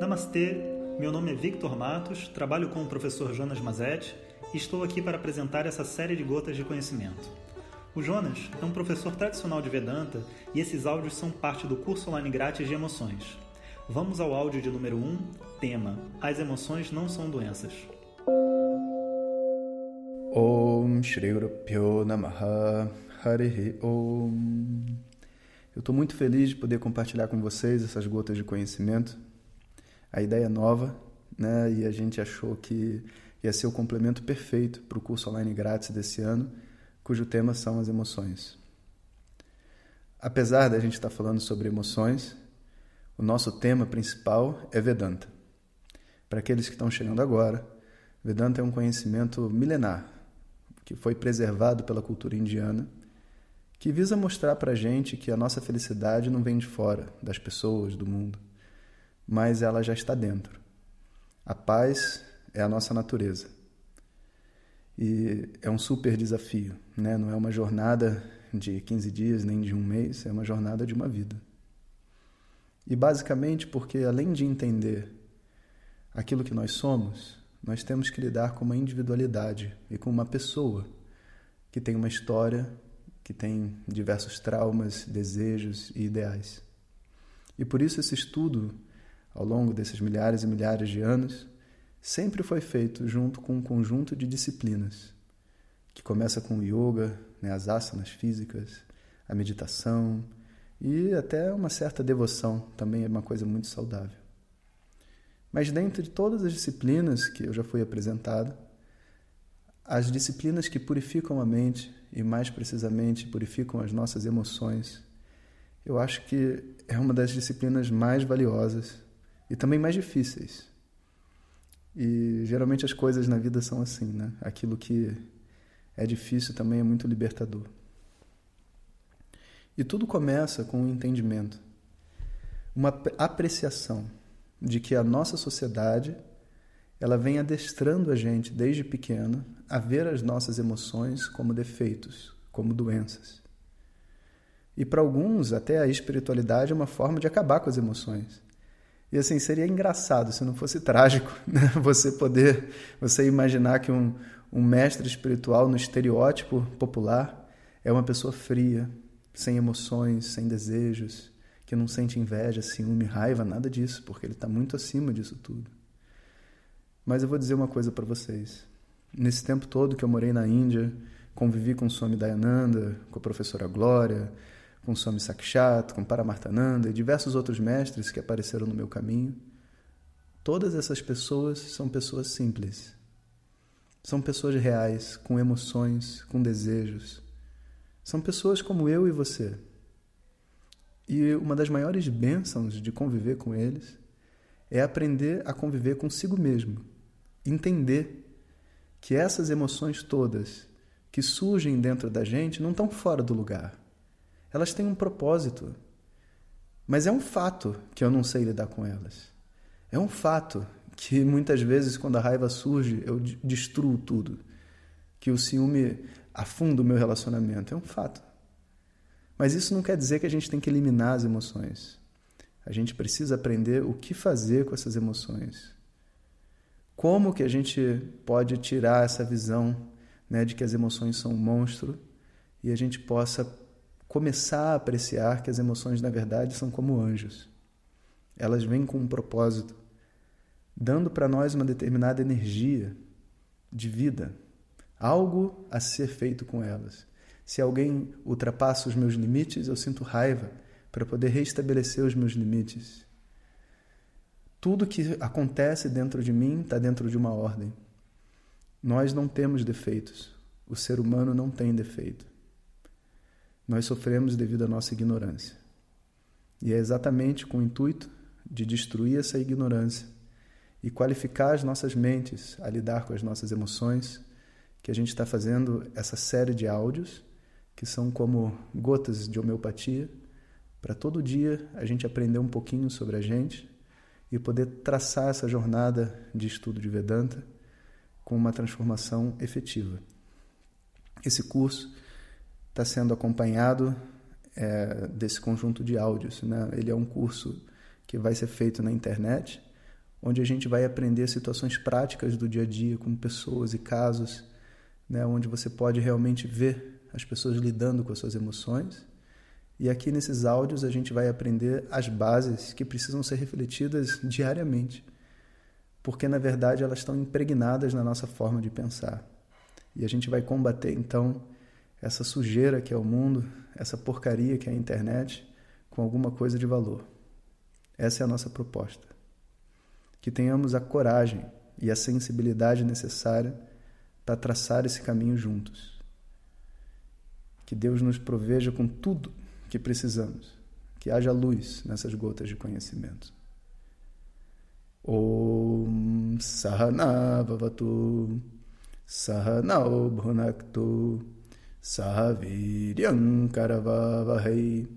Namastê, meu nome é Victor Matos, trabalho com o professor Jonas Mazetti e estou aqui para apresentar essa série de gotas de conhecimento. O Jonas é um professor tradicional de Vedanta e esses áudios são parte do curso online grátis de emoções. Vamos ao áudio de número 1, tema: As emoções não são doenças. Om Shri Guru Namaha Harihi Om. Eu estou muito feliz de poder compartilhar com vocês essas gotas de conhecimento a ideia nova, né? E a gente achou que ia ser o complemento perfeito para o curso online grátis desse ano, cujo tema são as emoções. Apesar da gente estar falando sobre emoções, o nosso tema principal é Vedanta. Para aqueles que estão chegando agora, Vedanta é um conhecimento milenar que foi preservado pela cultura indiana, que visa mostrar para a gente que a nossa felicidade não vem de fora, das pessoas, do mundo mas ela já está dentro. A paz é a nossa natureza. E é um super desafio, né? não é uma jornada de 15 dias nem de um mês, é uma jornada de uma vida. E basicamente porque, além de entender aquilo que nós somos, nós temos que lidar com uma individualidade e com uma pessoa que tem uma história, que tem diversos traumas, desejos e ideais. E por isso esse estudo ao longo desses milhares e milhares de anos, sempre foi feito junto com um conjunto de disciplinas, que começa com o yoga, né, as asanas físicas, a meditação e até uma certa devoção, também é uma coisa muito saudável. Mas dentro de todas as disciplinas que eu já fui apresentado, as disciplinas que purificam a mente e mais precisamente purificam as nossas emoções, eu acho que é uma das disciplinas mais valiosas e também mais difíceis. E geralmente as coisas na vida são assim, né? Aquilo que é difícil também é muito libertador. E tudo começa com um entendimento, uma apreciação de que a nossa sociedade ela vem adestrando a gente desde pequeno a ver as nossas emoções como defeitos, como doenças. E para alguns, até a espiritualidade é uma forma de acabar com as emoções. E assim, seria engraçado se não fosse trágico, né? Você poder, você imaginar que um, um mestre espiritual no estereótipo popular é uma pessoa fria, sem emoções, sem desejos, que não sente inveja, ciúme, raiva, nada disso, porque ele está muito acima disso tudo. Mas eu vou dizer uma coisa para vocês. Nesse tempo todo que eu morei na Índia, convivi com Swami Dayananda, com a professora Glória, com Swami Sakshat, com Paramartananda e diversos outros mestres que apareceram no meu caminho. Todas essas pessoas são pessoas simples. São pessoas reais, com emoções, com desejos. São pessoas como eu e você. E uma das maiores bênçãos de conviver com eles é aprender a conviver consigo mesmo. Entender que essas emoções todas que surgem dentro da gente não estão fora do lugar elas têm um propósito. Mas é um fato que eu não sei lidar com elas. É um fato que muitas vezes, quando a raiva surge, eu destruo tudo. Que o ciúme afunda o meu relacionamento. É um fato. Mas isso não quer dizer que a gente tem que eliminar as emoções. A gente precisa aprender o que fazer com essas emoções. Como que a gente pode tirar essa visão né, de que as emoções são um monstro e a gente possa começar a apreciar que as emoções, na verdade, são como anjos. Elas vêm com um propósito, dando para nós uma determinada energia de vida, algo a ser feito com elas. Se alguém ultrapassa os meus limites, eu sinto raiva para poder restabelecer os meus limites. Tudo que acontece dentro de mim está dentro de uma ordem. Nós não temos defeitos. O ser humano não tem defeito. Nós sofremos devido à nossa ignorância. E é exatamente com o intuito de destruir essa ignorância e qualificar as nossas mentes a lidar com as nossas emoções que a gente está fazendo essa série de áudios que são como gotas de homeopatia para todo dia a gente aprender um pouquinho sobre a gente e poder traçar essa jornada de estudo de Vedanta com uma transformação efetiva. Esse curso está sendo acompanhado é, desse conjunto de áudios. Né? Ele é um curso que vai ser feito na internet, onde a gente vai aprender situações práticas do dia a dia com pessoas e casos, né, onde você pode realmente ver as pessoas lidando com as suas emoções. E aqui nesses áudios a gente vai aprender as bases que precisam ser refletidas diariamente, porque na verdade elas estão impregnadas na nossa forma de pensar. E a gente vai combater então essa sujeira que é o mundo, essa porcaria que é a internet, com alguma coisa de valor. Essa é a nossa proposta. Que tenhamos a coragem e a sensibilidade necessária para traçar esse caminho juntos. Que Deus nos proveja com tudo que precisamos. Que haja luz nessas gotas de conhecimento. Om Sahana Bhavatu Sahanao Bhunaktu Sahaviryam Karavavahai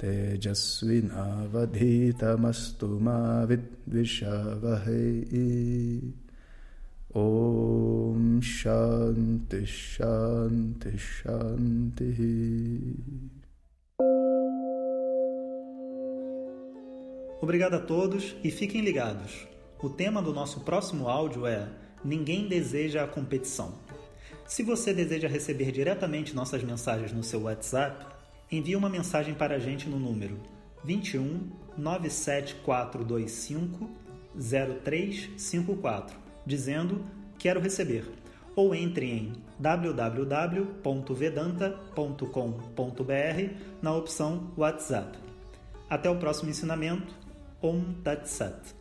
तेजस्विनावधीतमस्तु मा विद्विषावहै ॐ शान्ति शान्ति शान्तिः Obrigado a todos e fiquem ligados. O tema do nosso próximo áudio é Ninguém deseja a competição. Se você deseja receber diretamente nossas mensagens no seu WhatsApp, envie uma mensagem para a gente no número 21 97425 0354, dizendo quero receber, ou entre em www.vedanta.com.br na opção WhatsApp. Até o próximo ensinamento. Om Tat Sat.